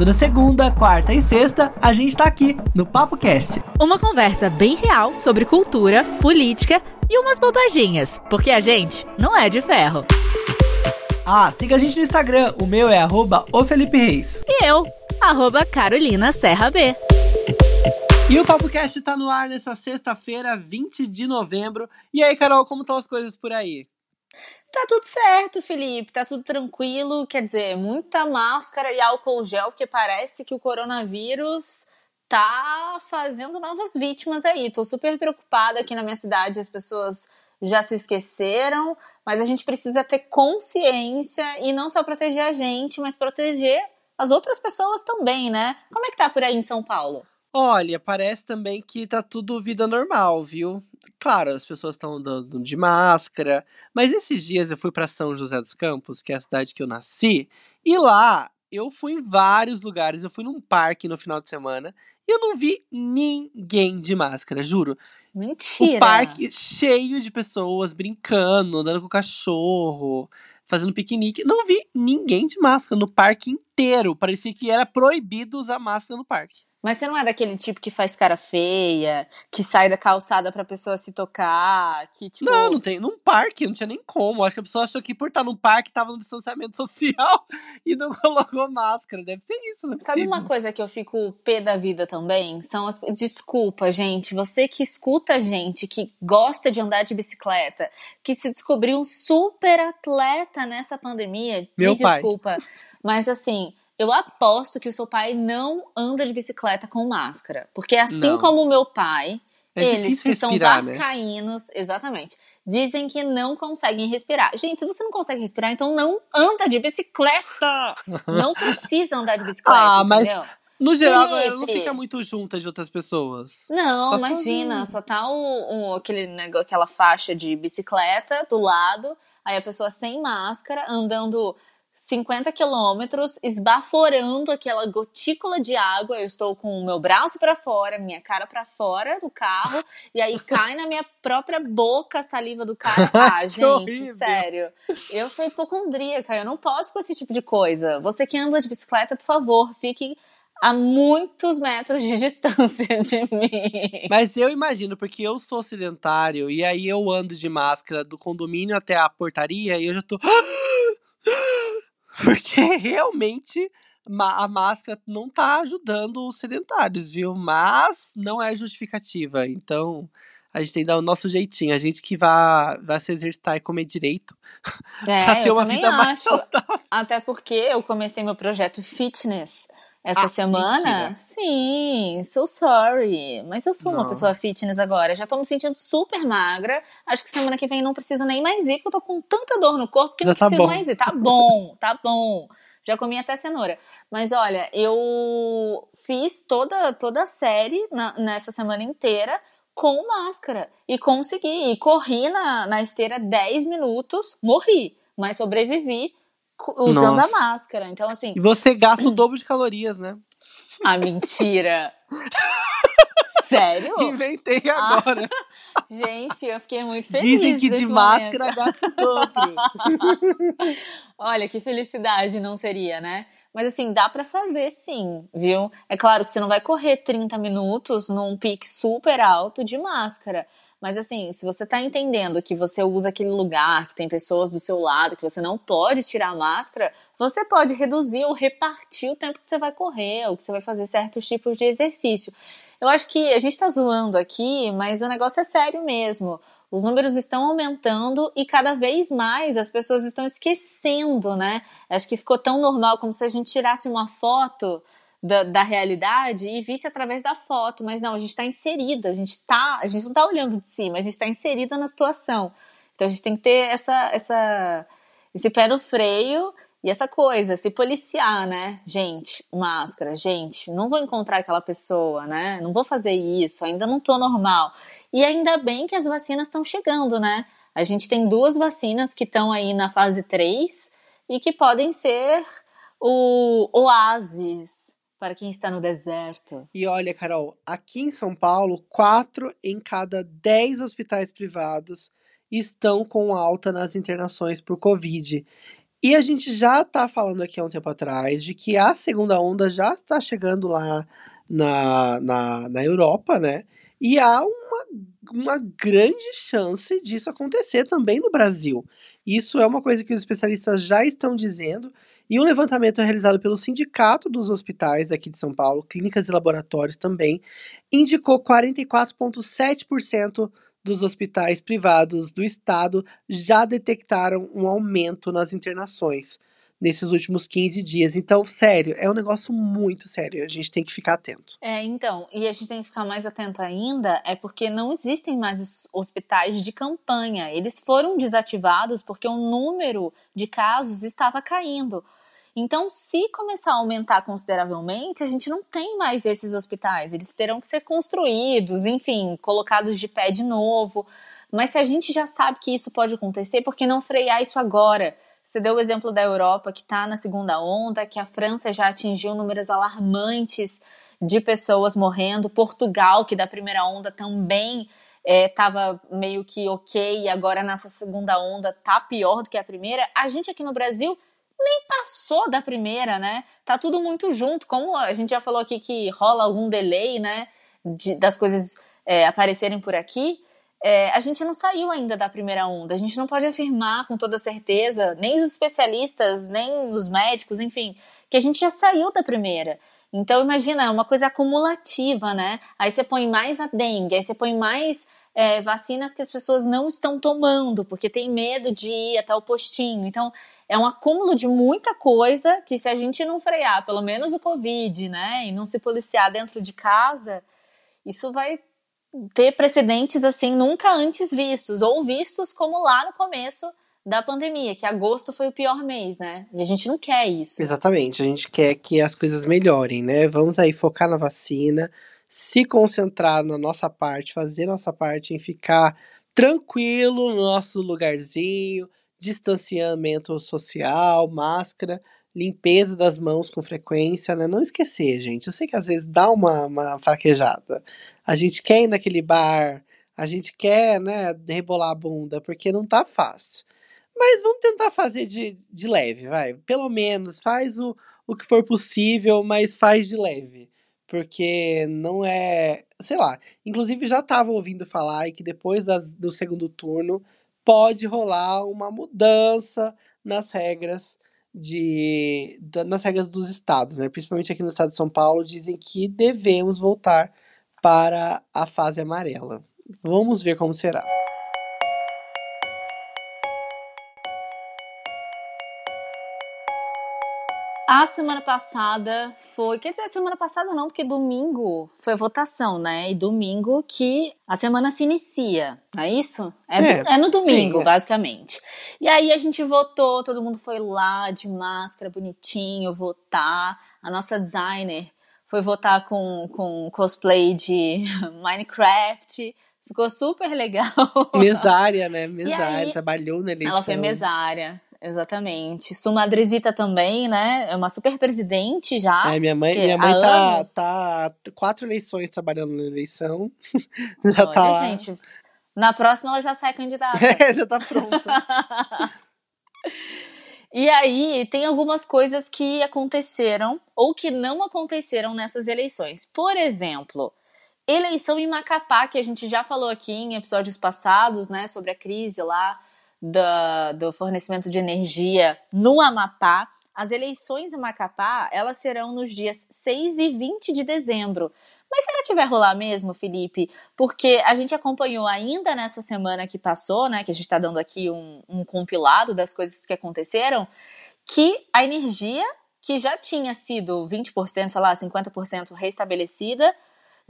Toda segunda, quarta e sexta, a gente tá aqui no Papo Cast. Uma conversa bem real sobre cultura, política e umas bobaginhas, porque a gente não é de ferro. Ah, siga a gente no Instagram, o meu é arroba o Felipe Reis. E eu, arroba Carolina Serra B. E o Papo Cast tá no ar nessa sexta-feira, 20 de novembro. E aí, Carol, como estão as coisas por aí? Tá tudo certo, Felipe, tá tudo tranquilo. Quer dizer, muita máscara e álcool gel, porque parece que o coronavírus tá fazendo novas vítimas aí. Tô super preocupada aqui na minha cidade, as pessoas já se esqueceram, mas a gente precisa ter consciência e não só proteger a gente, mas proteger as outras pessoas também, né? Como é que tá por aí em São Paulo? Olha, parece também que tá tudo vida normal, viu? Claro, as pessoas estão andando de máscara, mas esses dias eu fui para São José dos Campos, que é a cidade que eu nasci, e lá eu fui em vários lugares. Eu fui num parque no final de semana e eu não vi ninguém de máscara, juro. Mentira. O parque cheio de pessoas brincando, andando com o cachorro, fazendo piquenique. Não vi ninguém de máscara no parque inteiro. Parecia que era proibido usar máscara no parque. Mas você não é daquele tipo que faz cara feia, que sai da calçada pra pessoa se tocar, que tipo... Não, não tem. Num parque, não tinha nem como. Acho que a pessoa achou que por estar num parque tava no distanciamento social e não colocou máscara. Deve ser isso, não é Sabe uma coisa que eu fico pé da vida também? São as... Desculpa, gente. Você que escuta a gente, que gosta de andar de bicicleta, que se descobriu um super atleta nessa pandemia, Meu me pai. desculpa. Mas assim eu aposto que o seu pai não anda de bicicleta com máscara. Porque assim Não. como o meu pai, É eles que são né? vascaínos, exatamente, dizem que não conseguem respirar. Gente, se você não consegue respirar, então não anda de bicicleta! não precisa andar de bicicleta, Ah, mas entendeu? No geral, a galera não Felipe. fica muito junta de outras pessoas. Não, Tá imagina, sozinho. só tá o, o- aquele, aquela faixa de bicicleta do lado, aí a pessoa sem máscara, andando 50 quilômetros, esbaforando aquela gotícula de água. Eu estou com o meu braço pra fora, minha cara pra fora do carro, e aí cai na minha própria boca a saliva do cara. Ah, gente, horrível. sério. Eu sou hipocondríaca, eu não posso com esse tipo de coisa. Você que anda de bicicleta, por favor, fique a muitos metros de distância de mim. Mas eu imagino, porque eu sou sedentário e aí eu ando de máscara do condomínio até a portaria e eu já tô. Porque realmente a máscara não tá ajudando os sedentários, viu? Mas não é justificativa. Então a gente tem que dar o nosso jeitinho. A gente que vai, vai se exercitar e comer direito pra É, ter eu uma vida mais acho. saudável. Até porque eu comecei meu projeto fitness essa Ah, semana. mentira. Sim, so sorry. Mas eu sou uma Nossa. pessoa fitness agora. Já tô me sentindo super magra. Acho que semana que vem não preciso nem mais ir, porque eu tô com tanta dor no corpo que Já não tá preciso bom. mais ir. Tá bom, tá bom. Já comi até cenoura. Mas olha, eu fiz toda, toda a série na- nessa semana inteira com máscara. E consegui. E corri na, na esteira 10 minutos, morri. Mas sobrevivi usando Nossa. a máscara. Então, assim, E você gasta o dobro de calorias, né? a mentira. Sério? Inventei Ah, agora. Gente, eu fiquei muito feliz. Dizem que de nesse máscara momento. gasta o dobro. Olha, que felicidade não seria, né? Mas assim, dá pra fazer sim, viu? É claro que você não vai correr 30 minutos num pique super alto de máscara. Mas assim, se você tá entendendo que você usa aquele lugar, que tem pessoas do seu lado, que você não pode tirar a máscara, você pode reduzir ou repartir o tempo que você vai correr, ou que você vai fazer certos tipos de exercício. Eu acho que a gente tá zoando aqui, mas o negócio é sério mesmo. Os números estão aumentando e cada vez mais as pessoas estão esquecendo, né? Acho que ficou tão normal como se a gente tirasse uma foto da, da realidade e visse através da foto, mas não, a gente está inserida, a gente tá, a gente não está olhando de cima, a gente está inserida na situação. Então a gente tem que ter essa, essa, esse pé no freio e essa coisa, se policiar, né? Gente, máscara, gente, não vou encontrar aquela pessoa, né? Não vou fazer isso, ainda não tô normal. E ainda bem que as vacinas estão chegando, né? A gente tem duas vacinas que estão aí na fase 3 e que podem ser o oásis para quem está no deserto. E olha, Carol, aqui em São Paulo, quatro em cada dez hospitais privados estão com alta nas internações por Covid. E a gente já tá falando aqui há um tempo atrás de que a segunda onda já está chegando lá na, na, na Europa, né? E há uma, uma grande chance disso acontecer também no Brasil. Isso é uma coisa que os especialistas já estão dizendo. E um levantamento realizado pelo Sindicato dos Hospitais aqui de São Paulo, clínicas e laboratórios também, indicou 44,7% dos hospitais privados do estado já detectaram um aumento nas internações nesses últimos 15 dias. Então, sério, é um negócio muito sério. A gente tem que ficar atento. É, então, e a gente tem que ficar mais atento ainda, é porque não existem mais hospitais de campanha. Eles foram desativados porque o número de casos estava caindo. Então, se começar a aumentar consideravelmente, a gente não tem mais esses hospitais. Eles terão que ser construídos, enfim, colocados de pé de novo. Mas se a gente já sabe que isso pode acontecer, por que não frear isso agora? Você deu o exemplo da Europa, que está na segunda onda, que a França já atingiu números alarmantes de pessoas morrendo. Portugal, que da primeira onda também estava é, meio que ok, e agora nessa segunda onda tá pior do que a primeira. A gente aqui no Brasil nem passou da primeira, né? Tá tudo muito junto. Como a gente já falou aqui que rola algum delay, né? De, das coisas é, aparecerem por aqui. É, a gente não saiu ainda da primeira onda. A gente não pode afirmar com toda certeza, nem os especialistas, nem os médicos, enfim, que a gente já saiu da primeira. Então, imagina, é uma coisa acumulativa, né? Aí você põe mais a dengue, aí você põe mais é, vacinas que as pessoas não estão tomando, porque tem medo de ir até o postinho. Então, é um acúmulo de muita coisa que se a gente não frear, pelo menos o Covid, né, e não se policiar dentro de casa, isso vai ter precedentes assim nunca antes vistos, ou vistos como lá no começo da pandemia, que agosto foi o pior mês, né? E a gente não quer isso. Exatamente, a gente quer que as coisas melhorem, né? Vamos aí focar na vacina, se concentrar na nossa parte, fazer nossa parte em ficar tranquilo no nosso lugarzinho, distanciamento social, máscara, limpeza das mãos com frequência, né? Não esquecer, gente. Eu sei que às vezes dá uma, uma fraquejada. A gente quer ir naquele bar, a gente quer, né, rebolar a bunda, porque não tá fácil. Mas vamos tentar fazer de, de leve, vai. Pelo menos faz o, o que for possível, mas faz de leve. Porque não é. Sei lá. Inclusive já tava ouvindo falar que depois das, do segundo turno pode rolar uma mudança nas regras de nas regras dos estados, né? Principalmente aqui no estado de São Paulo dizem que devemos voltar para a fase amarela. Vamos ver como será. A semana passada foi. Quer dizer, a semana passada não, porque domingo foi votação, né? E domingo que a semana se inicia, não é isso? É, é, é no domingo, sim, é. basicamente. E aí a gente votou, todo mundo foi lá de máscara, bonitinho, votar. A nossa designer foi votar com, com cosplay de Minecraft. Ficou super legal. Mesária, né? Mesária, aí, trabalhou na eleição. Ela foi mesária. Exatamente. Sua madrezita também, né? É uma super presidente já. É, minha mãe, minha mãe tá, tá quatro eleições trabalhando na eleição. já Olha, tá. gente, na próxima ela já sai candidata. É, já tá pronta. e aí, tem algumas coisas que aconteceram ou que não aconteceram nessas eleições. Por exemplo, eleição em Macapá, que a gente já falou aqui em episódios passados, né? Sobre a crise lá do fornecimento de energia no Amapá. As eleições em Macapá, elas serão nos dias 6 e 20 de dezembro. Mas será que vai rolar mesmo, Felipe? Porque a gente acompanhou ainda nessa semana que passou, né? Que a gente está dando aqui um, um compilado das coisas que aconteceram, que a energia que já tinha sido 20%, sei lá, 50% restabelecida,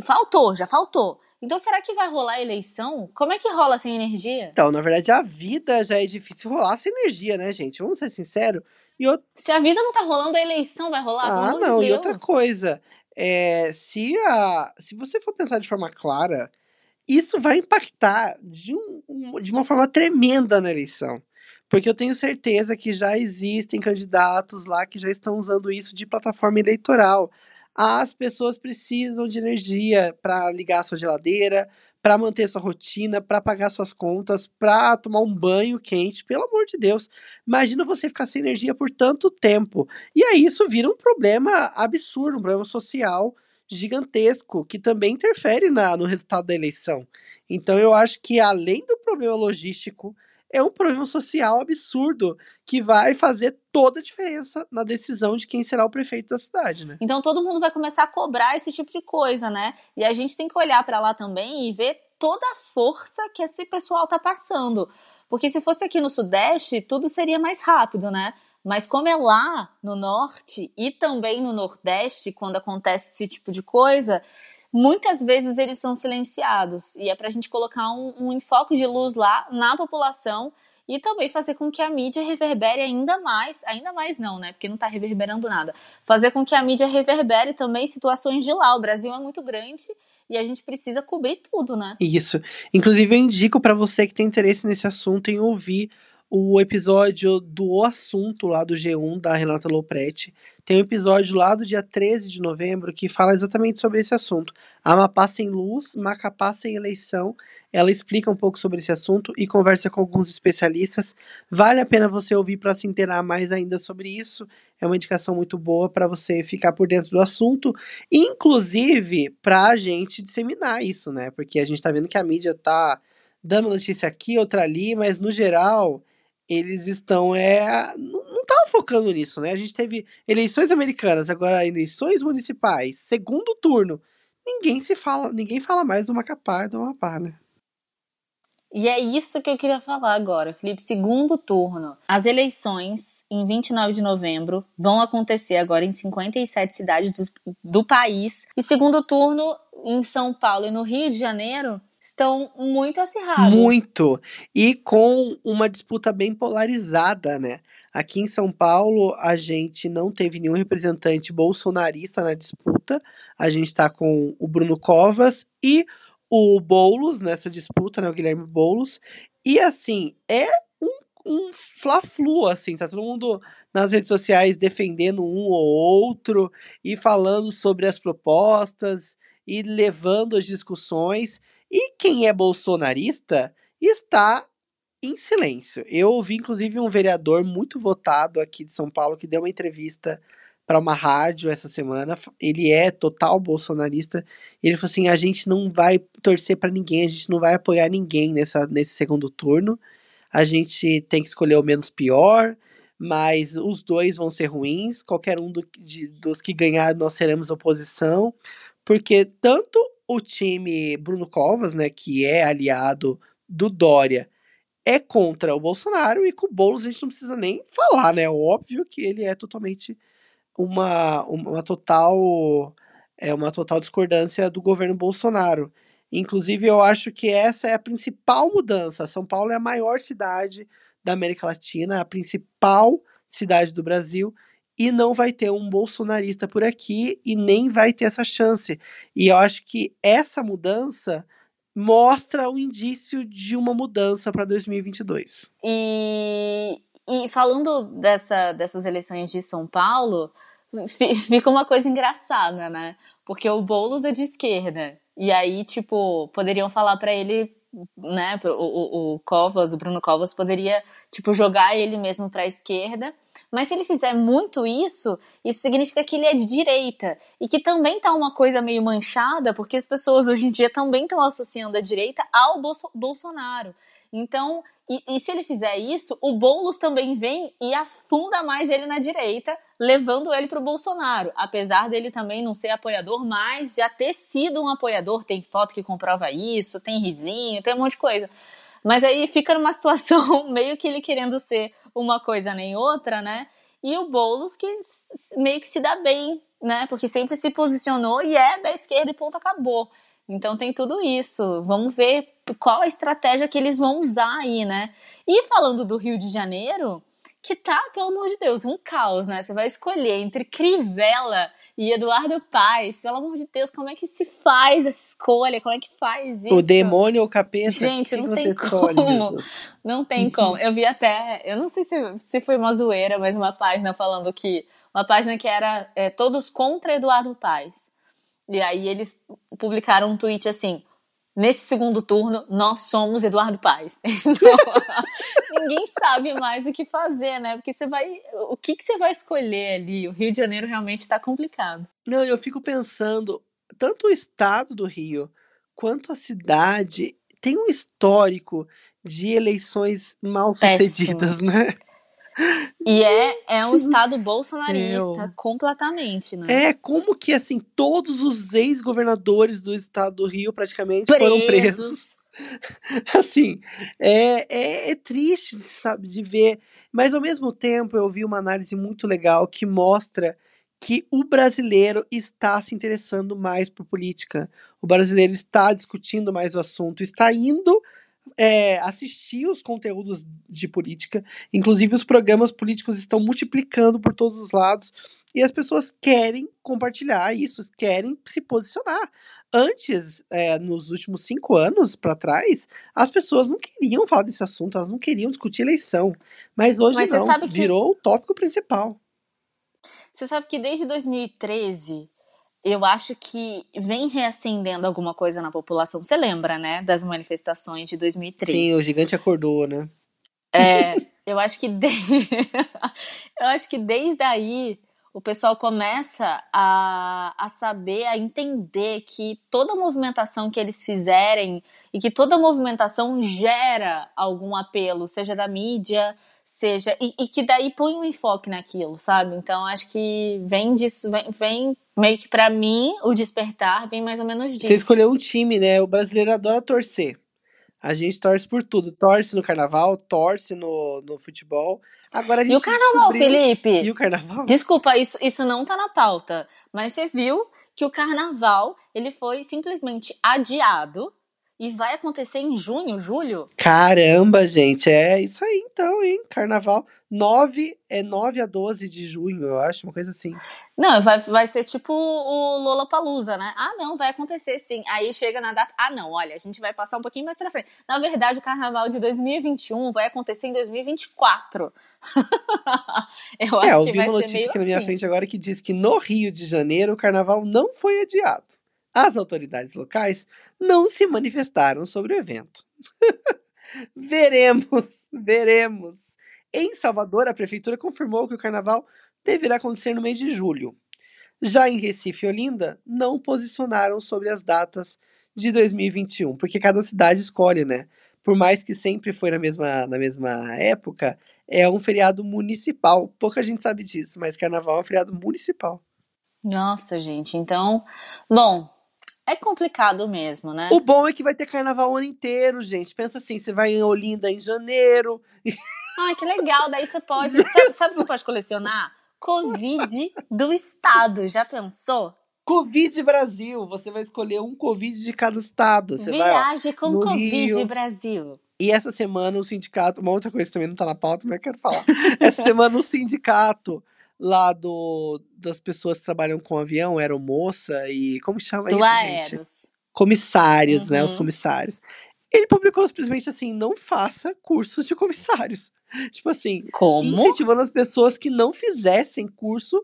faltou, já faltou. Então, será que vai rolar eleição? Como é que rola sem energia? Então, na verdade, a vida já é difícil rolar sem energia, né, gente? Vamos ser sinceros. E eu... Se a vida não tá rolando, a eleição vai rolar? Ah, não. De e outra coisa, é, se, a, se você for pensar de forma clara, isso vai impactar de, um, de uma forma tremenda na eleição. Porque eu tenho certeza que já existem candidatos lá que já estão usando isso de plataforma eleitoral. As pessoas precisam de energia para ligar a sua geladeira, para manter sua rotina, para pagar suas contas, para tomar um banho quente, pelo amor de Deus. Imagina você ficar sem energia por tanto tempo. E aí isso vira um problema absurdo, um problema social gigantesco que também interfere na, no resultado da eleição. Então eu acho que além do problema logístico, é um problema social absurdo que vai fazer toda a diferença na decisão de quem será o prefeito da cidade, né? Então todo mundo vai começar a cobrar esse tipo de coisa, né? E a gente tem que olhar para lá também e ver toda a força que esse pessoal tá passando. Porque se fosse aqui no Sudeste, tudo seria mais rápido, né? Mas como é lá no Norte e também no Nordeste, quando acontece esse tipo de coisa, muitas vezes eles são silenciados. E é para a gente colocar um, um enfoque de luz lá na população e também fazer com que a mídia reverbere ainda mais, ainda mais não, né? Porque não está reverberando nada. Fazer com que a mídia reverbere também situações de lá. O Brasil é muito grande e a gente precisa cobrir tudo, né? Isso. Inclusive, eu indico para você que tem interesse nesse assunto em ouvir o episódio do Assunto lá do G1 da Renata Lopretti. Tem um episódio lá do dia 13 de novembro que fala exatamente sobre esse assunto. Amapá sem luz, Macapá sem eleição. Ela explica um pouco sobre esse assunto e conversa com alguns especialistas. Vale a pena você ouvir para se inteirar mais ainda sobre isso. É uma indicação muito boa para você ficar por dentro do assunto, inclusive para a gente disseminar isso, né? Porque a gente está vendo que a mídia tá dando notícia aqui, outra ali, mas no geral eles estão é não estavam focando nisso, né? A gente teve eleições americanas, agora eleições municipais, segundo turno. Ninguém se fala, ninguém fala mais do Macapá e do Amapá, né? E é isso que eu queria falar agora, Felipe. Segundo turno. As eleições, em 29 de novembro, vão acontecer agora em 57 cidades do, do país. E segundo turno, em São Paulo e no Rio de Janeiro, estão muito acirrados. Muito. E com uma disputa bem polarizada, né? Aqui em São Paulo, a gente não teve nenhum representante bolsonarista na disputa. A gente está com o Bruno Covas e o Boulos nessa disputa, né? O Guilherme Boulos. E assim, é um, fla-flu, assim, tá todo mundo nas redes sociais defendendo um ou outro e falando sobre as propostas e levando as discussões. E quem é bolsonarista está em silêncio. Eu ouvi, inclusive, um vereador muito votado aqui de São Paulo que deu uma entrevista para uma rádio essa semana. Ele é total bolsonarista. Ele falou assim: a gente não vai torcer para ninguém, a gente não vai apoiar ninguém nessa, nesse segundo turno. A gente tem que escolher o menos pior, mas os dois vão ser ruins. Qualquer um do, de, dos que ganhar, nós seremos oposição, porque tanto o time Bruno Covas, né, que é aliado do Dória, é contra o Bolsonaro e com o Boulos a gente não precisa nem falar, né? Óbvio que ele é totalmente uma, uma total é uma total discordância do governo Bolsonaro. Inclusive, eu acho que essa é a principal mudança. São Paulo é a maior cidade da América Latina, a principal cidade do Brasil, e não vai ter um bolsonarista por aqui e nem vai ter essa chance. E eu acho que essa mudança mostra o indício de uma mudança para 2022. E, e falando dessa, dessas eleições de São Paulo, fica uma coisa engraçada, né? Porque o Boulos é de esquerda. E aí, tipo, poderiam falar para ele né, o, o, o, Covas, o Bruno Covas poderia, tipo, jogar ele mesmo para a esquerda, mas se ele fizer muito isso, isso significa que ele é de direita, e que também tá uma coisa meio manchada, porque as pessoas hoje em dia também estão associando a direita ao Bolso Bolsonaro. Então, e, e, se ele fizer isso, o Boulos também vem e afunda mais ele na direita, levando ele para o Bolsonaro. Apesar dele também não ser apoiador, mas já ter sido um apoiador, tem foto que comprova isso, tem risinho, tem um monte de coisa. Mas aí fica numa situação meio que ele querendo ser uma coisa nem outra, né? E o Boulos que meio que se dá bem, né? Porque sempre se posicionou e é da esquerda e ponto acabou. Então tem tudo isso. Vamos ver qual a estratégia que eles vão usar aí, né? E falando do Rio de Janeiro, que tá, pelo amor de Deus, um caos, né? Você vai escolher entre Crivella e Eduardo Paes. Pelo amor de Deus, como é que se faz essa escolha? Como é que faz isso? O demônio ou o capeta? Gente, não tem escolhe, como. Jesus? Não tem como. Eu vi até, eu não sei se, se foi uma zoeira, mas uma página falando que uma página que era é, todos contra Eduardo Paes. E aí eles publicaram um tweet assim: nesse segundo turno, nós somos Eduardo Paes. Então, ninguém sabe mais o que fazer, né? Porque você vai. O que, que você vai escolher ali? O Rio de Janeiro realmente está complicado. Não, eu fico pensando, tanto o estado do Rio quanto a cidade tem um histórico de eleições mal sucedidas, né? E é, é um estado bolsonarista, completamente, né? É, como que, assim, todos os ex-governadores do estado do Rio, praticamente, presos. foram presos. assim, é, é, é, triste, sabe, de ver. Mas, ao mesmo tempo, eu vi uma análise muito legal que mostra que o brasileiro está se interessando mais por política. O brasileiro está discutindo mais o assunto, está indo é, assistir os conteúdos de política. Inclusive, os programas políticos estão multiplicando por todos os lados. E as pessoas querem compartilhar isso, querem se posicionar. Antes, é, nos últimos cinco anos para trás, as pessoas não queriam falar desse assunto, elas não queriam discutir eleição. Mas hoje Mas não, virou que... o tópico principal. Você sabe que desde 2013 eu acho que vem reacendendo alguma coisa na população. Você lembra, né, das manifestações de 2013? Sim, o gigante acordou, né? É, eu acho que de... eu acho que desde aí o pessoal começa a, a saber, a entender que toda movimentação que eles fizerem e que toda movimentação gera algum apelo, seja da mídia, seja. E, e, que daí põe um enfoque naquilo, sabe? Então acho que vem disso, vem, vem meio que para mim, o despertar vem mais ou menos disso. Você escolheu um time, né? O brasileiro adora torcer. A gente torce por tudo. Torce no carnaval, torce no, no futebol. Agora a gente E o carnaval, descobriu... Felipe? E o carnaval? Desculpa, isso, isso não tá na pauta. Mas você viu que o carnaval ele foi simplesmente adiado e vai acontecer em junho, julho? Caramba, gente, é isso aí então, hein? Carnaval 9 é 9 a 12 de junho, eu acho, uma coisa assim. Não, vai, vai ser tipo o Lola Palusa, né? Ah, não, vai acontecer sim. Aí chega na data. Ah, não, olha, a gente vai passar um pouquinho mais pra frente. Na verdade, o carnaval de 2021 vai acontecer em 2024. eu acho é, eu que vi vai uma notícia aqui assim. na minha assim. frente agora que diz que no Rio de Janeiro o carnaval não foi adiado as autoridades locais não se manifestaram sobre o evento. veremos, veremos. Em Salvador, a prefeitura confirmou que o carnaval deverá acontecer no mês de julho. Já em Recife e Olinda, não posicionaram sobre as datas de 2021, porque cada cidade escolhe, né? Por mais que sempre foi na mesma, na mesma época, é um feriado municipal. Pouca gente sabe disso, mas carnaval é um feriado municipal. Nossa, gente. Então, bom, é complicado mesmo, né? O bom é que vai ter carnaval o ano inteiro, gente. Pensa assim, você vai em Olinda em janeiro. Ai, que legal. Daí você pode. sabe, sabe você pode colecionar? Covid do estado. Já pensou? Covid Brasil. Você vai escolher um Covid de cada estado. Você Viaje vai, ó, com Covid Rio. Brasil. E essa semana o sindicato, uma outra coisa também não tá na pauta, mas eu quero falar. essa semana o sindicato lá do, das pessoas que trabalham com avião, aeromoça e. Como chama do isso, Aeros. gente? Comissários, uhum. né? Os uhum. comissários. Ele publicou simplesmente assim: não faça curso de comissários. Tipo assim, Como? incentivando as pessoas que não fizessem curso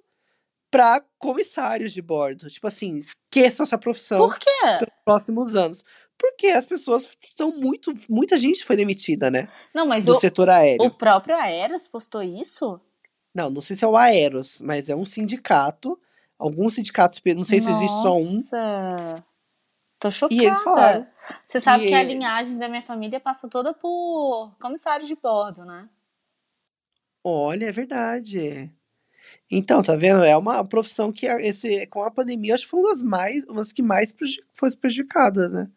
para comissários de bordo. Tipo assim, esqueçam essa profissão Por quê? pelos próximos anos. Porque as pessoas são muito. Muita gente foi demitida, né? Não, mas do o, setor aéreo. O próprio Aeros postou isso? Não, não sei se é o Aeros, mas é um sindicato. Alguns sindicatos, não sei se existe só um. Nossa! Tô chocada. E eles falaram. Você sabe que, que a linhagem da minha família passa toda por comissário de bordo, né? Olha, é verdade. Então, tá vendo? É uma profissão que esse, com a pandemia acho que foi uma das mais, uma das que mais foi prejudicadas, né?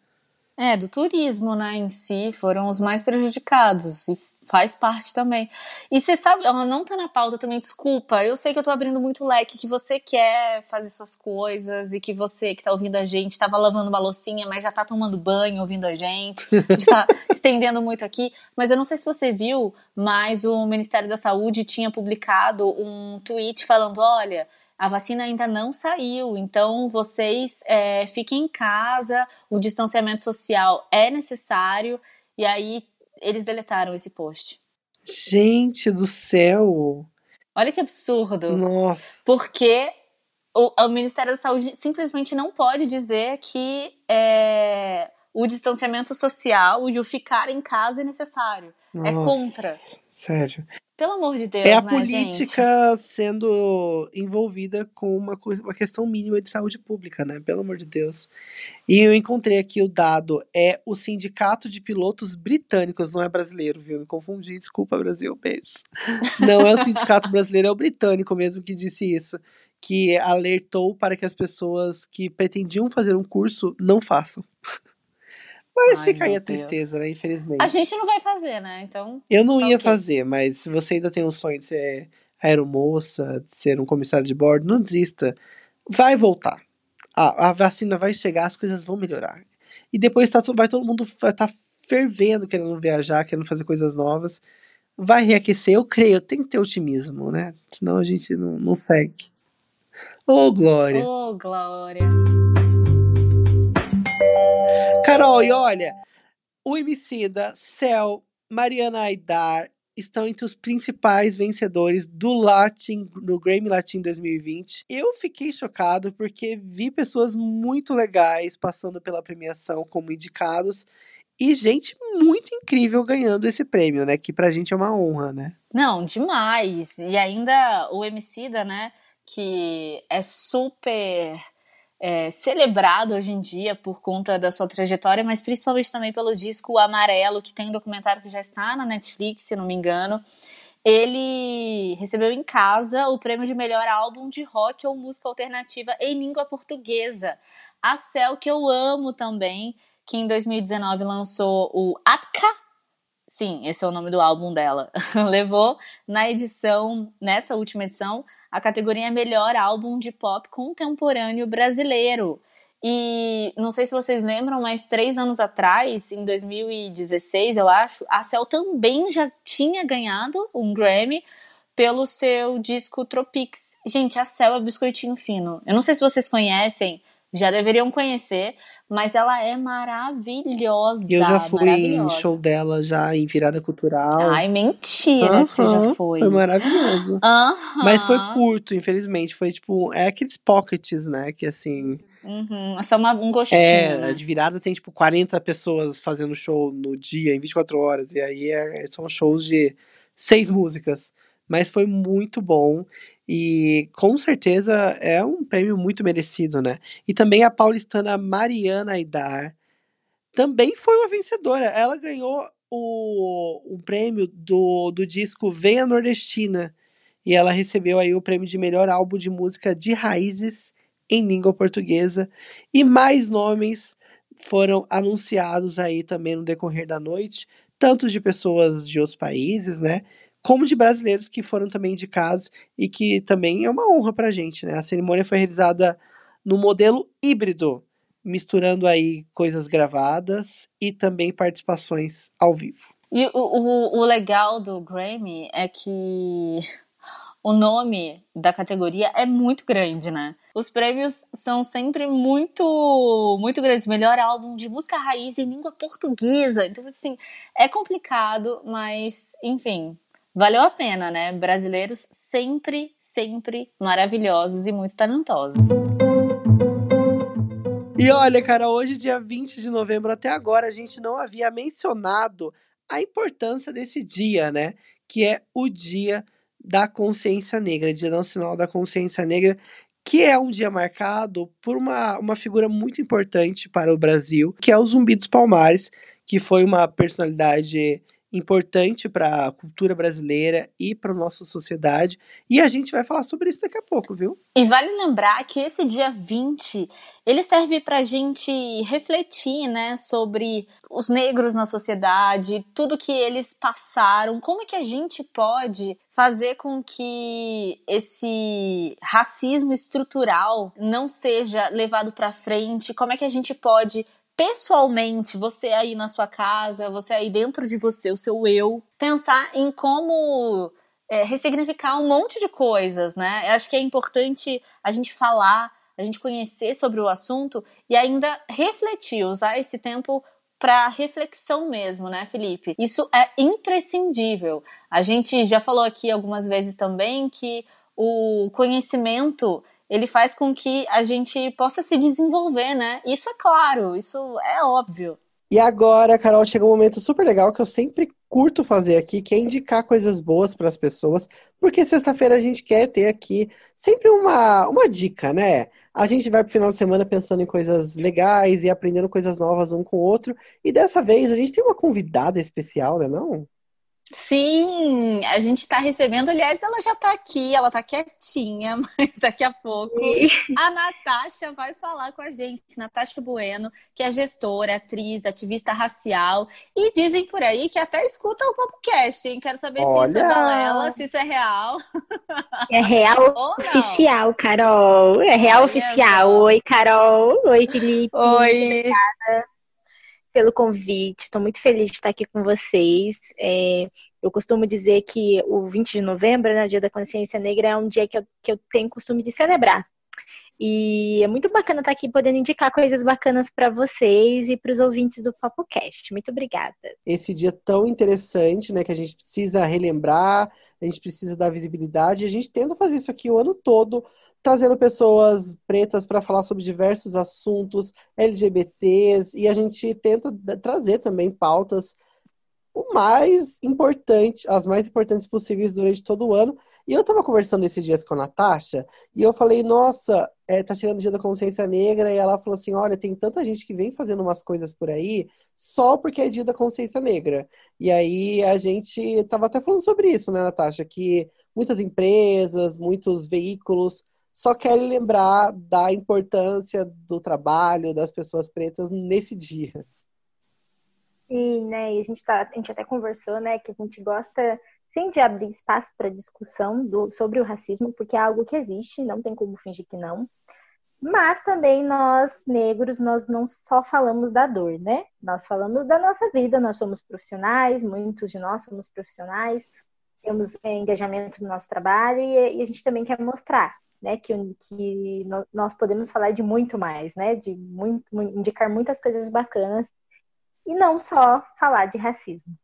É, do turismo, né, em si, foram os mais prejudicados. E faz parte também. E você sabe, ela não tá na pauta também, desculpa. Eu sei que eu tô abrindo muito leque, que você quer fazer suas coisas e que você que tá ouvindo a gente tava lavando uma loucinha, mas já tá tomando banho ouvindo a gente. está estendendo muito aqui. Mas eu não sei se você viu, mas o Ministério da Saúde tinha publicado um tweet falando: olha. A vacina ainda não saiu, então vocês é, fiquem em casa, o distanciamento social é necessário. E aí eles deletaram esse post. Gente do céu! Olha que absurdo. Nossa. Porque o, o Ministério da Saúde simplesmente não pode dizer que é, o distanciamento social e o ficar em casa é necessário. É Nossa, contra. Sério. Pelo amor de Deus, É a né, política sendo envolvida com uma, coisa, uma questão mínima de saúde pública, né? Pelo amor de Deus. E eu encontrei aqui o dado, é o Sindicato de Pilotos Britânicos, não é brasileiro, viu? Me confundi, desculpa, Brasil, beijos. Não é o Sindicato Brasileiro, é o britânico mesmo que disse isso. Que alertou para que as pessoas que pretendiam fazer um curso não façam. Mas Ai, fica aí a tristeza, né? Infelizmente. A gente não vai fazer, né? Então, Eu não Tá ia ok. fazer, mas se você ainda tem o sonho de ser aeromoça, de ser um comissário de bordo, não desista. Vai voltar. A, a vacina vai chegar, as coisas vão melhorar. E depois tá, vai todo mundo vai tá fervendo, querendo viajar, querendo fazer coisas novas. Vai reaquecer, eu creio, tem que ter otimismo, né? Senão a gente não, não segue. Ô, Glória! ô, Glória. Carol, e olha, o Emicida, Cel, Mariana Aidar estão entre os principais vencedores do Latin, do Grammy Latin 2020. Eu fiquei chocado porque vi pessoas muito legais passando pela premiação como indicados e gente muito incrível ganhando esse prêmio, né? Que pra gente é uma honra, né? Não, demais. E ainda o Emicida, né? Que é super é, celebrado hoje em dia por conta da sua trajetória, mas principalmente também pelo disco Amarelo, que tem um documentário que já está na Netflix, se não me engano. Ele recebeu em casa o prêmio de melhor álbum de rock ou música alternativa em língua portuguesa. A Cel, que eu amo também, que em 2019 lançou o Apca, sim, esse é o nome do álbum dela, levou na edição, nessa última edição, a categoria Melhor Álbum de Pop Contemporâneo Brasileiro. E não sei se vocês lembram, mas três anos atrás, em 2016, eu acho, a Cell também já tinha ganhado um Grammy pelo seu disco Tropics. Gente, a Cell é biscoitinho fino. Eu não sei se vocês conhecem, já deveriam conhecer, mas ela é maravilhosa. Eu já fui em show dela, já em virada cultural. Ai, mentira que você já foi. Foi maravilhoso. Mas foi curto, infelizmente. Foi tipo, é aqueles pockets, né? Que assim. Uhum. É só uma- um gostinho. É, né? de virada tem tipo 40 pessoas fazendo show no dia, em 24 horas. E aí é- são shows de seis músicas. Mas foi muito bom. E com certeza é um prêmio muito merecido, né? E também a paulistana Mariana Aidar também foi uma vencedora. Ela ganhou o, um prêmio do, do disco Venha Nordestina. E ela recebeu aí o prêmio de melhor álbum de música de raízes em língua portuguesa. E mais nomes foram anunciados aí também no decorrer da noite, tanto de pessoas de outros países, né? Como de brasileiros que foram também indicados e que também é uma honra pra gente, né? A cerimônia foi realizada no modelo híbrido, misturando aí coisas gravadas e também participações ao vivo. E o, o, o legal do Grammy é que o nome da categoria é muito grande, né? Os prêmios são sempre muito, muito grandes. Melhor álbum de música raiz em língua portuguesa. Então, assim, é complicado, mas, enfim, valeu a pena, né? Brasileiros sempre, sempre maravilhosos e muito talentosos. E olha, cara, hoje, dia 20 de novembro, até agora a gente não havia mencionado a importância desse dia, né? Que é o Dia da Consciência Negra, Dia Nacional da Consciência Negra, que é um dia marcado por uma, uma figura muito importante para o Brasil, que é o Zumbi dos Palmares, que foi uma personalidade importante para a cultura brasileira e para a nossa sociedade. E a gente vai falar sobre isso daqui a pouco, viu? E vale lembrar que esse dia 20, ele serve pra gente refletir, né, sobre os negros na sociedade, tudo que eles passaram, como é que a gente pode fazer com que esse racismo estrutural não seja levado pra frente, como é que a gente pode pessoalmente, você aí na sua casa, você aí dentro de você, o seu eu, pensar em como é, ressignificar um monte de coisas, né? Eu acho que é importante a gente falar, a gente conhecer sobre o assunto e ainda refletir, usar esse tempo para reflexão mesmo, né, Felipe? Isso é imprescindível. A gente já falou aqui algumas vezes também que o conhecimento ele faz com que a gente possa se desenvolver, né? Isso é claro, isso é óbvio. E agora, Carol, chega um momento super legal que eu sempre curto fazer aqui, que é indicar coisas boas para as pessoas, porque sexta-feira a gente quer ter aqui sempre uma, uma dica, né? A gente vai pro final de semana pensando em coisas legais e aprendendo coisas novas um com o outro. E dessa vez a gente tem uma convidada especial, né não? Sim, a gente está recebendo, aliás, ela já está aqui, ela está quietinha, mas daqui a pouco a Natasha vai falar com a gente, Natasha Bueno, que é gestora, atriz, ativista racial, e dizem por aí que até escuta o podcast, hein? Quero saber Olha. se isso é balela, se isso é real. É real oficial, Carol. É real oficial. Oi, Carol. Oi, Felipe. Oi. Obrigada pelo convite. Estou muito feliz de estar aqui com vocês. É, eu costumo dizer que o 20 de novembro, né, Dia da Consciência Negra, é um dia que eu, que eu tenho costume de celebrar. E é muito bacana estar aqui podendo indicar coisas bacanas para vocês e para os ouvintes do PapoCast. Muito obrigada. Esse dia tão interessante, né, que a gente precisa relembrar, a gente precisa dar visibilidade. A gente tenta fazer isso aqui o ano todo, trazendo pessoas pretas para falar sobre diversos assuntos LGBTs e a gente tenta trazer também pautas o mais importante, as mais importantes possíveis durante todo o ano. E eu tava conversando esses dias com a Natasha e eu falei, nossa, é, tá chegando o dia da consciência negra, e ela falou assim: olha, tem tanta gente que vem fazendo umas coisas por aí só porque é dia da consciência negra. E aí a gente tava até falando sobre isso, né, Natasha? Que muitas empresas, muitos veículos só querem lembrar da importância do trabalho das pessoas pretas nesse dia. Sim, né? E a gente, tá, a gente até conversou, né, que a gente gosta sim de abrir espaço para discussão do, sobre o racismo, porque é algo que existe, não tem como fingir que não. Mas também nós, negros, nós não só falamos da dor, né? Nós falamos da nossa vida, nós somos profissionais, muitos de nós somos profissionais, temos é, engajamento no nosso trabalho e, e a gente também quer mostrar né, que, que nós podemos falar de muito mais, né, de muito, indicar muitas coisas bacanas e não só falar de racismo.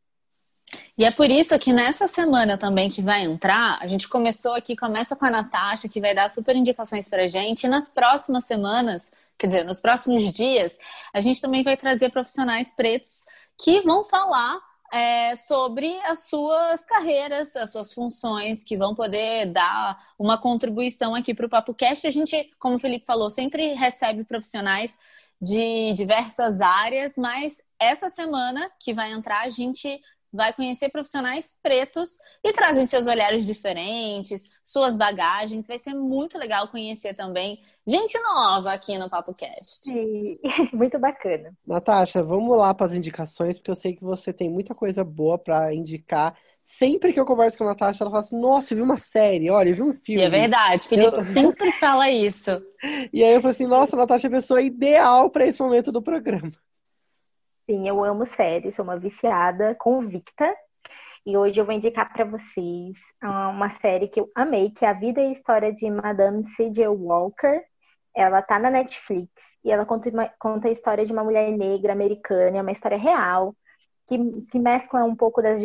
E é por isso que nessa semana também que vai entrar, a gente começou aqui, começa com a Natasha, que vai dar super indicações pra gente. E nas próximas semanas, quer dizer, nos próximos dias, a gente também vai trazer profissionais pretos que vão falar é, sobre as suas carreiras, as suas funções, que vão poder dar uma contribuição aqui para o Papo Cast. A gente, como o Felipe falou, sempre recebe profissionais de diversas áreas, mas essa semana que vai entrar, a gente vai conhecer profissionais pretos e trazem seus olhares diferentes, suas bagagens. Vai ser muito legal conhecer também gente nova aqui no Papo Cast. Muito bacana. Natasha, vamos lá para as indicações, porque eu sei que você tem muita coisa boa para indicar. Sempre que eu converso com a Natasha, ela fala assim: Nossa, eu vi uma série, olha, eu vi um filme. E é verdade, Felipe eu... sempre fala isso. E aí eu falei assim: Nossa, a Natasha é a pessoa ideal para esse momento do programa. Sim, eu amo séries, sou uma viciada convicta. E hoje eu vou indicar para vocês ah, uma série que eu amei, que é A Vida e História de Madame C.J. Walker. Ela tá na Netflix e ela conta, uma, conta a história de uma mulher negra americana, é uma história real, que, que mescla um pouco das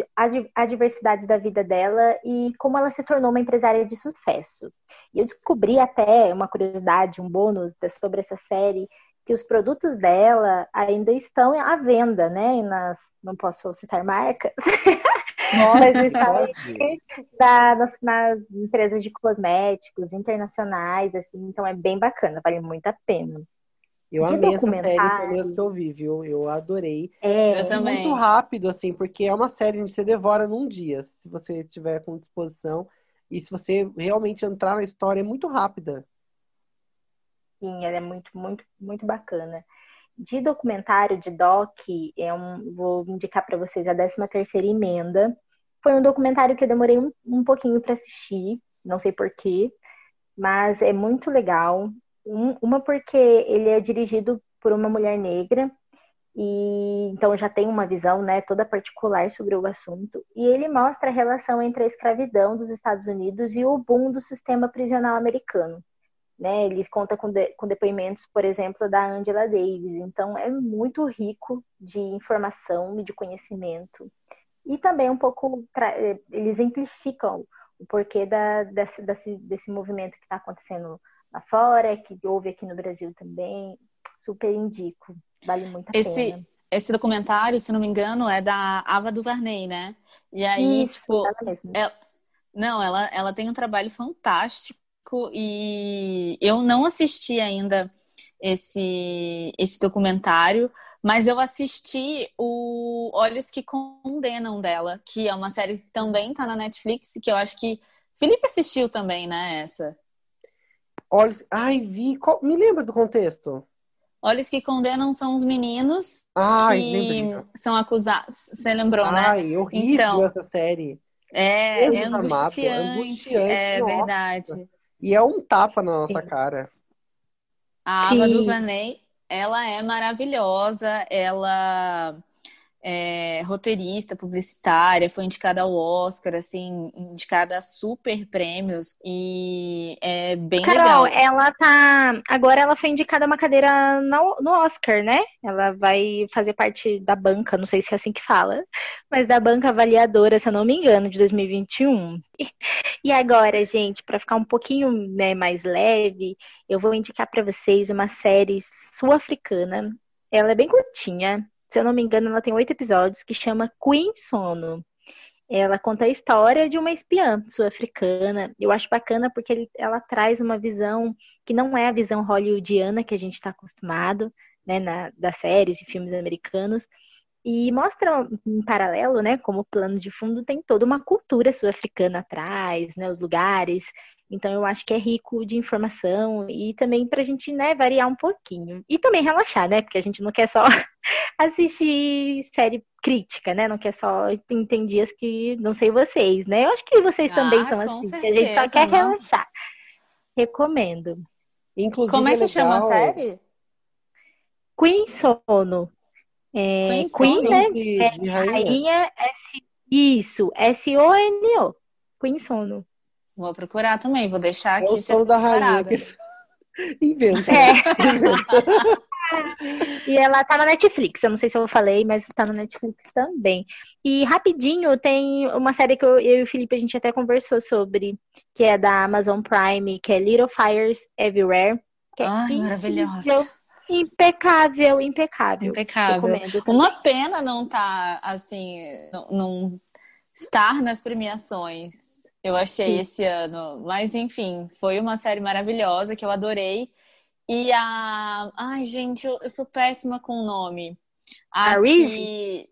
adversidades da vida dela e como ela se tornou uma empresária de sucesso. E eu descobri até uma curiosidade, um bônus sobre essa série, que os produtos dela ainda estão à venda, né? Nas, não posso citar marcas, mas estão nas, nas, empresas de cosméticos internacionais, assim, então é bem bacana, vale muito a pena. Eu de amei essa série, as que eu vi, viu? Eu adorei. É, eu também. Muito rápido, assim, porque é uma série que você devora num dia, se você tiver com disposição. E se você realmente entrar na história, é muito rápida. Sim, ela é muito, muito, muito bacana. De documentário, de doc, é um, vou indicar para vocês a 13 terceira emenda. Foi um documentário que eu demorei um, um pouquinho para assistir, não sei porquê, mas é muito legal. Um, uma porque ele é dirigido por uma mulher negra, e então já tem uma visão né, toda particular sobre o assunto. E ele mostra a relação entre a escravidão dos Estados Unidos e o boom do sistema prisional americano. Né? Ele conta com, de, com depoimentos, por exemplo, da Angela Davis. Então, é muito rico de informação e de conhecimento. E também um pouco, eh, eles exemplificam o porquê da, desse, desse, desse movimento que está acontecendo lá fora, que houve aqui no Brasil também. Super indico, vale muito a esse, pena. Esse documentário, se não me engano, é da Ava DuVernay, né? E aí, Isso, tipo, ela ela, não, ela, ela tem um trabalho fantástico e eu não assisti ainda esse, esse documentário, mas eu assisti o Olhos que Condenam dela, que é uma série que também tá na Netflix, que eu acho que Felipe assistiu também, né, essa? Olhos. Ai, vi. Qual... Me lembra do contexto. Olhos que Condenam são os meninos Ai, que lembrei. são acusados. Você lembrou, né? Ai, horrível Então. essa série. É, é angustiante. angustiante, É verdade. E é um tapa na nossa Sim. cara. A Ava Sim. DuVernay, ela é maravilhosa, ela é roteirista, publicitária, foi indicada ao Oscar, assim, indicada a super prêmios e é bem Carol, legal. ela tá. Agora ela foi indicada a uma cadeira no, no Oscar, né? Ela vai fazer parte da banca, não sei se é assim que fala, mas da banca avaliadora, se eu não me engano, de 2021. E agora, gente, para ficar um pouquinho né, mais leve, eu vou indicar para vocês uma série sul-africana. Ela é bem curtinha. Se eu não me engano, ela tem oito episódios, que chama Queen Sono. Ela conta a história de uma espiã sul-africana. Eu acho bacana porque ele- ela traz uma visão que não é a visão hollywoodiana que a gente está acostumado, né, na, das séries e filmes americanos. E mostra em paralelo, né, como plano de fundo tem toda uma cultura sul-africana atrás, né, os lugares. Então eu acho que é rico de informação e também pra gente, né, variar um pouquinho. E também relaxar, né, porque a gente não quer só assistir série crítica, né? Não quer só tem, tem dias que não sei vocês, né? Eu acho que vocês também Ah, são com assim, que a gente só certeza, quer nossa. relaxar. Recomendo. Inclusive, Como é que legal... chama a série? Queen Sono. É, Queen Queen, Sono? né? De, É, de rainha. Rainha S isso, S O N O. Queen Sono. Vou procurar também, vou deixar É aqui o sono da rainha. Que... Inventa. É. E ela tá na Netflix. Eu não sei se eu falei, mas tá na Netflix também. E rapidinho tem uma série que eu, eu e o Felipe a gente até conversou sobre, que é da Amazon Prime, que é Little Fires Everywhere. Que é Ai, incrível, maravilhosa. Impecável, impecável. Impecável. Recomendo. Uma pena não tá, assim, não, não estar nas premiações. Eu achei Sim. esse ano. Mas, enfim, foi uma série maravilhosa que eu adorei. E a. Ai, gente, eu, eu sou péssima com o nome. A que-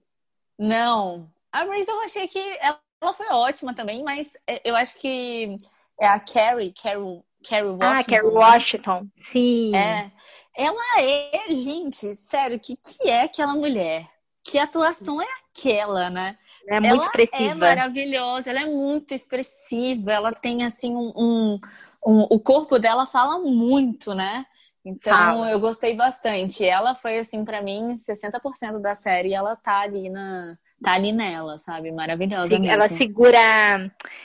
Não. A Reese eu achei que ela, ela foi ótima também, mas é, eu acho que é a Carrie, Carrie, Carrie Washington. Ah, Carrie né? Washington. Sim. É. Ela é, gente, sério, que que é aquela mulher? Que atuação é aquela, né? É muito ela é expressiva. maravilhosa, ela é muito expressiva, ela tem assim um, um- um- o corpo dela fala muito, né? Então Fala. eu gostei bastante. Ela foi assim pra mim 60% da série, ela tá ali na tá ali nela, sabe? Maravilhosa Sim, mesmo. ela segura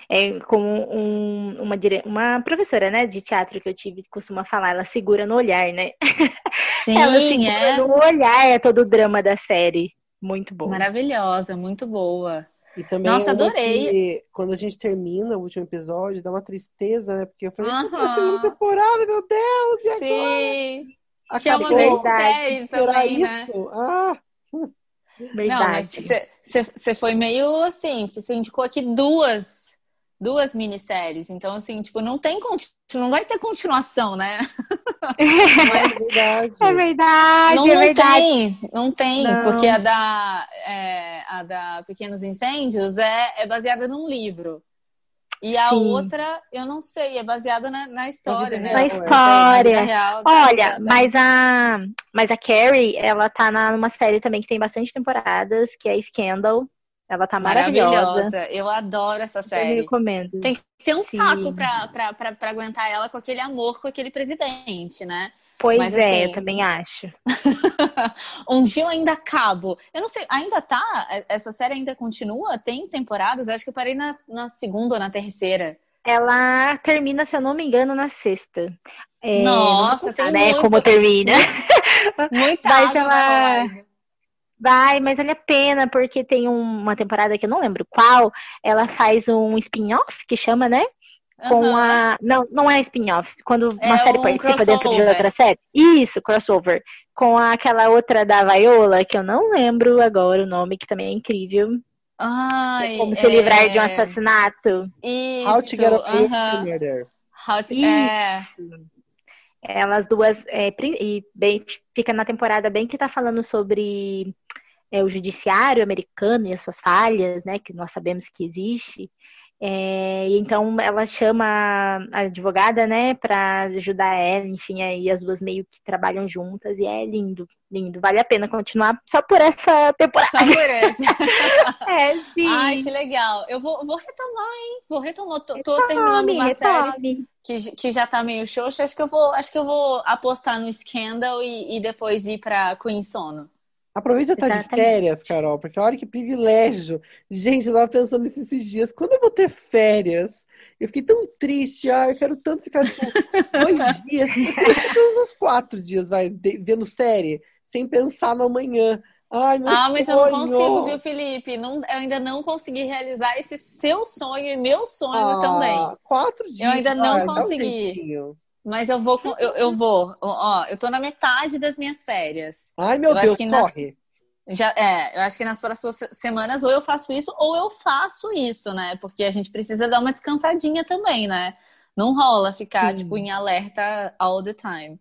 é, como um- uma, dire... uma professora, né, de teatro que eu tive, costuma falar, ela segura no olhar, né? Sim, ela segura é no olhar é todo o drama da série. Muito bom. maravilhosa, muito boa. E também Nossa, adorei. que, quando a gente termina o último episódio, dá uma tristeza, né? Porque eu falei, Aham. "Essa segunda temporada, meu Deus, e agora? Sim. Que é uma Acabou. Será também, né? isso? Ah, Verdade. Não, mas você foi meio assim, você indicou aqui duas, duas minisséries. Então, assim, tipo, não tem não vai ter continuação, né? é verdade. É verdade, não, é não verdade. tem, não tem, Não. porque a da, é, a da Pequenos Incêndios é, é baseada num livro. E a Sim. outra, eu não sei, é baseada na, na história, né? é. sei, na vida história. real da- Olha, mas a, mas a Carrie, ela tá na, numa série também que tem bastante temporadas, que é Scandal. Ela tá maravilhosa. Eu adoro essa Eu série. recomendo. Tem que ter um Sim. saco pra, pra, pra, pra aguentar ela com aquele amor com aquele presidente, né? Pois mas, é, assim, eu também acho. um dia eu ainda acabo. Eu não sei, ainda tá? Essa série ainda continua? Tem temporadas? Acho que eu parei na, na segunda ou na terceira. Ela termina, se eu não me engano, na sexta. É, Nossa, tem né, muito, como termina. muita Mas água ela-. Vai, mas vale a pena, porque tem um- uma temporada que eu não lembro qual, ela faz um spin-off, que chama, né? Com Aham. a. Não, não é spin-off. Quando uma É série um participa dentro de crossover. outra série. Isso, crossover. Com aquela outra da Viola, que eu não lembro agora o nome, que também é incrível. Ai, É como se livrar de um é, assassinato. Isso, How to Get Away from Murder. How to- Isso. é. Elas duas, é, e bem, fica na temporada bem que tá falando sobre é, o judiciário americano e as suas falhas, né, que nós sabemos que existe. É, então ela chama a advogada, né, para ajudar ela, enfim, aí as duas meio que trabalham juntas e é lindo, lindo. Vale a pena continuar só por essa temporada. Só por esse. É, sim. Ai, que legal. Eu vou, vou retomar, hein? Vou retomar. Tô, tô terminando Retome, uma série retome. que, que já tá meio xoxa. Acho que eu vou, acho que eu vou apostar no Scandal e, e depois ir pra Queen Sono. Aproveita estar de Exatamente. férias, Carol, porque olha que privilégio. Gente, eu tava pensando nisso esses dias. Quando eu vou ter férias? Eu fiquei tão triste. Ah, eu quero tanto ficar, tipo, dois dias, todos uns quatro dias, vai, de- vendo série, sem pensar no amanhã. Ai, Ah, mas eu não consigo, viu, Felipe? Não, eu ainda não consegui realizar esse seu sonho e meu sonho Ah, também. Quatro dias. ainda não um consegui. jeitinho. Mas eu vou, com- eu, eu vou. Ó, eu tô na metade das minhas férias. Ai, meu Eu acho Deus, que nas- corre. Já, é, eu acho que nas próximas se- semanas ou eu faço isso ou eu faço isso, né? Porque a gente precisa dar uma descansadinha também, né? Não rola ficar, Sim. tipo, em alerta all the time.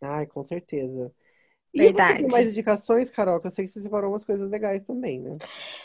Ai, com certeza. E Verdade. você mais indicações, Carol? Eu sei que você separou umas coisas legais também, né?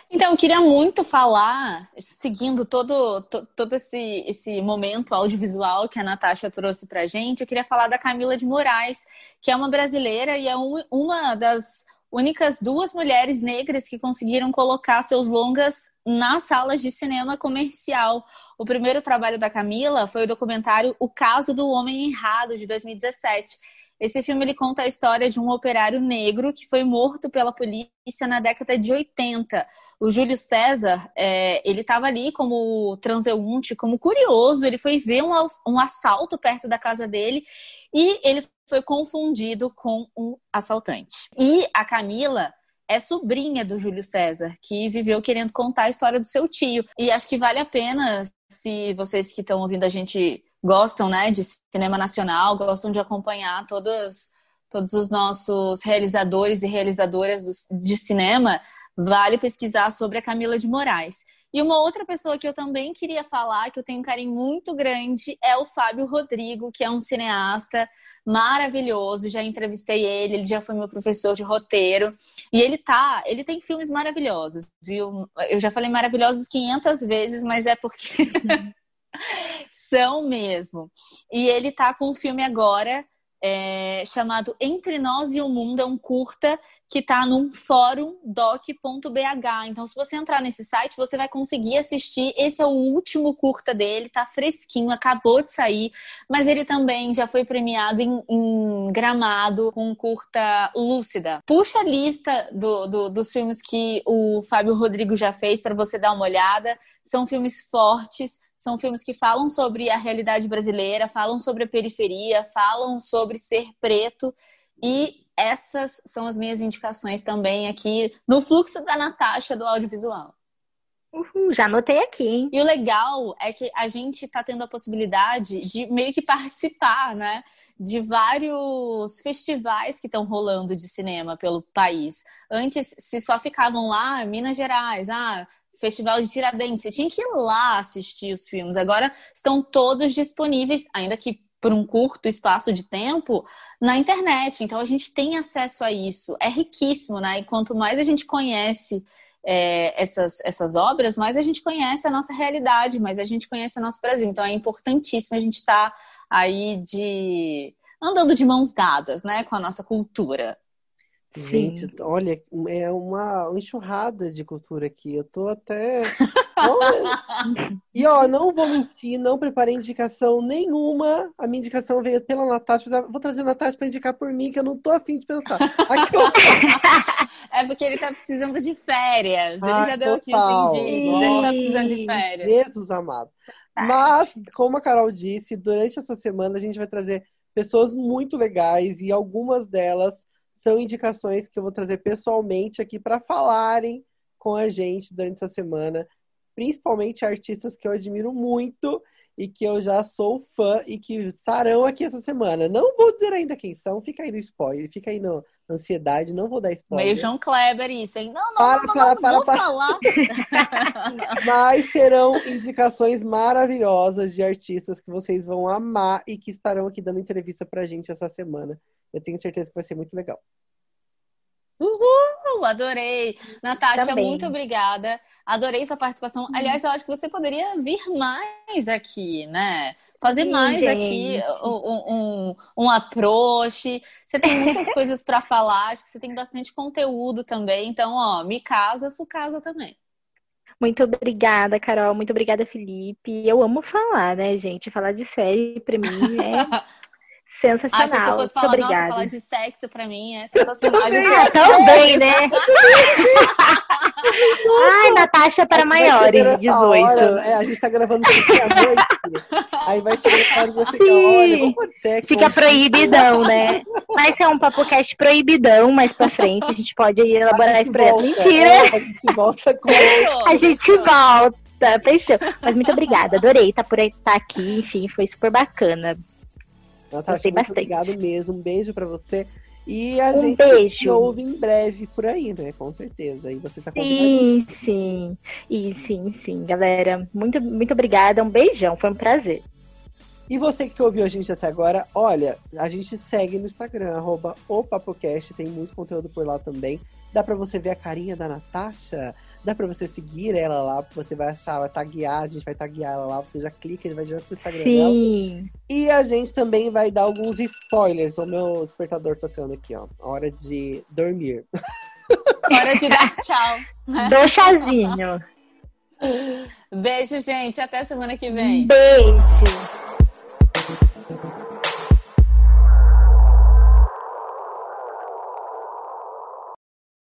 Então, eu queria muito falar, seguindo todo, to- todo esse, esse momento audiovisual que a Natasha trouxe pra gente, eu queria falar da Camila de Moraes, que é uma brasileira e é um- uma das únicas duas mulheres negras que conseguiram colocar seus longas nas salas de cinema comercial. O primeiro trabalho da Camila foi o documentário O Caso do Homem Errado, de 2017. Esse filme ele conta a história de um operário negro que foi morto pela polícia na década de 80. O Júlio César, é, ele estava ali como transeunte, como curioso. Ele foi ver um, um assalto perto da casa dele e ele foi confundido com um assaltante. E a Camila é sobrinha do Júlio César, que viveu querendo contar a história do seu tio. E acho que vale a pena, se vocês que estão ouvindo a gente gostam, né, de cinema nacional, gostam de acompanhar todos, todos os nossos realizadores e realizadoras do- de cinema, vale pesquisar sobre a Camila de Moraes. E uma outra pessoa que eu também queria falar, que eu tenho um carinho muito grande, é o Fábio Rodrigo, que é um cineasta maravilhoso. Já entrevistei ele, ele já foi meu professor de roteiro. E ele tá, ele tem filmes maravilhosos, viu? Eu já falei maravilhosos 500 vezes, mas é porque são mesmo. E ele tá com um filme agora é, chamado Entre Nós e o Mundo, é um curta que tá num fórum doc.bh. Então, se você entrar nesse site, você vai conseguir assistir. Esse é o último curta dele, tá fresquinho, acabou de sair, mas ele também já foi premiado em, em Gramado com curta Lúcida. Puxa a lista do, do- dos filmes que o Fábio Rodrigo já fez para você dar uma olhada. São filmes fortes, são filmes que falam sobre a realidade brasileira, falam sobre a periferia, falam sobre ser preto. E essas são as minhas indicações também aqui no fluxo da Natasha do audiovisual. Uhul, já anotei aqui, hein? E o legal é que a gente está tendo a possibilidade de meio que participar, né? De vários festivais que estão rolando de cinema pelo país. Antes, se só ficavam lá, Minas Gerais, ah, Festival de Tiradentes, você tinha que ir lá assistir os filmes. Agora estão todos disponíveis, ainda que por um curto espaço de tempo, na internet. Então a gente tem acesso a isso. É riquíssimo, né? E quanto mais a gente conhece é, essas, essas obras, mais a gente conhece a nossa realidade, mais a gente conhece o nosso Brasil. Então é importantíssimo a gente estar aí de andando de mãos dadas, né, com a nossa cultura. Gente, olha, é uma enxurrada de cultura aqui. Eu tô até. E ó, não vou mentir, não preparei indicação nenhuma. A minha indicação veio pela Natasha. Vou trazer a Natasha pra indicar por mim, que eu não tô afim de pensar. Aqui. É porque ele tá precisando de férias. Ele Ah, já deu total. 15 indícios, ele tá precisando de férias. Jesus amado. Mas, como a Carol disse, durante essa semana a gente vai trazer pessoas muito legais e algumas delas são indicações que eu vou trazer pessoalmente aqui para falarem com a gente durante essa semana, principalmente artistas que eu admiro muito e que eu já sou fã e que estarão aqui essa semana. Não vou dizer ainda quem são, fica aí no spoiler, fica aí na ansiedade, não vou dar spoiler. Meio João Kleber isso, hein? Não, não, Para, não, não, para, não para, vou para. falar. Mas serão indicações maravilhosas de artistas que vocês vão amar e que estarão aqui dando entrevista pra gente essa semana. Eu tenho certeza que vai ser muito legal. Uhul, adorei. Natasha, Também. muito obrigada. Adorei sua participação. Aliás, eu acho que você poderia vir mais aqui, né? Fazer Sim, mais gente. aqui um, um, um approach. Você tem muitas coisas para falar, acho que você tem bastante conteúdo também. Então, ó, me casa, su casa também. Muito obrigada, Carol. Muito obrigada, Felipe. Eu amo falar, né, gente? Falar de série, pra mim, é sensacional. Achei que você fosse falar, nossa, falar de sexo pra mim é sensacional. A Ah, também, né? Ai, Natasha para chegar maiores de nessa 18. hora, é, a gente tá gravando aqui à noite. aí vai chegar na hora e vai ficar, olha, vamos ser. Fica proibidão, né? Vai ser um papocast proibidão mais pra frente. A gente pode elaborar esse projeto. Mentira! É, a gente volta com. Fechou, A gente fechou. volta. Fechou. Mas muito obrigada. Adorei estar por aí, estar aqui. Enfim, foi super bacana. Natasha, Gostei muito bastante. obrigado mesmo. Um beijo pra você. E a Um gente beijo. ouve em breve por aí, né? Com certeza. E você tá. Sim, sim. E sim, sim, galera. Muito, muito obrigada. Um beijão. Foi um prazer. E você que ouviu a gente até agora, olha, a gente segue no Instagram, arroba o Papocast, tem muito conteúdo por lá também. Dá pra você ver a carinha da Natasha, dá pra você seguir ela lá, você vai achar, vai taguear, a gente vai taguear ela lá, você já clica, ele vai direto pro Instagram dela. Sim. E a gente também vai dar alguns spoilers, o meu despertador tocando aqui, ó, hora de dormir. Hora de dar tchau. Dou chazinho. Beijo, gente. Até semana que vem. Beijo.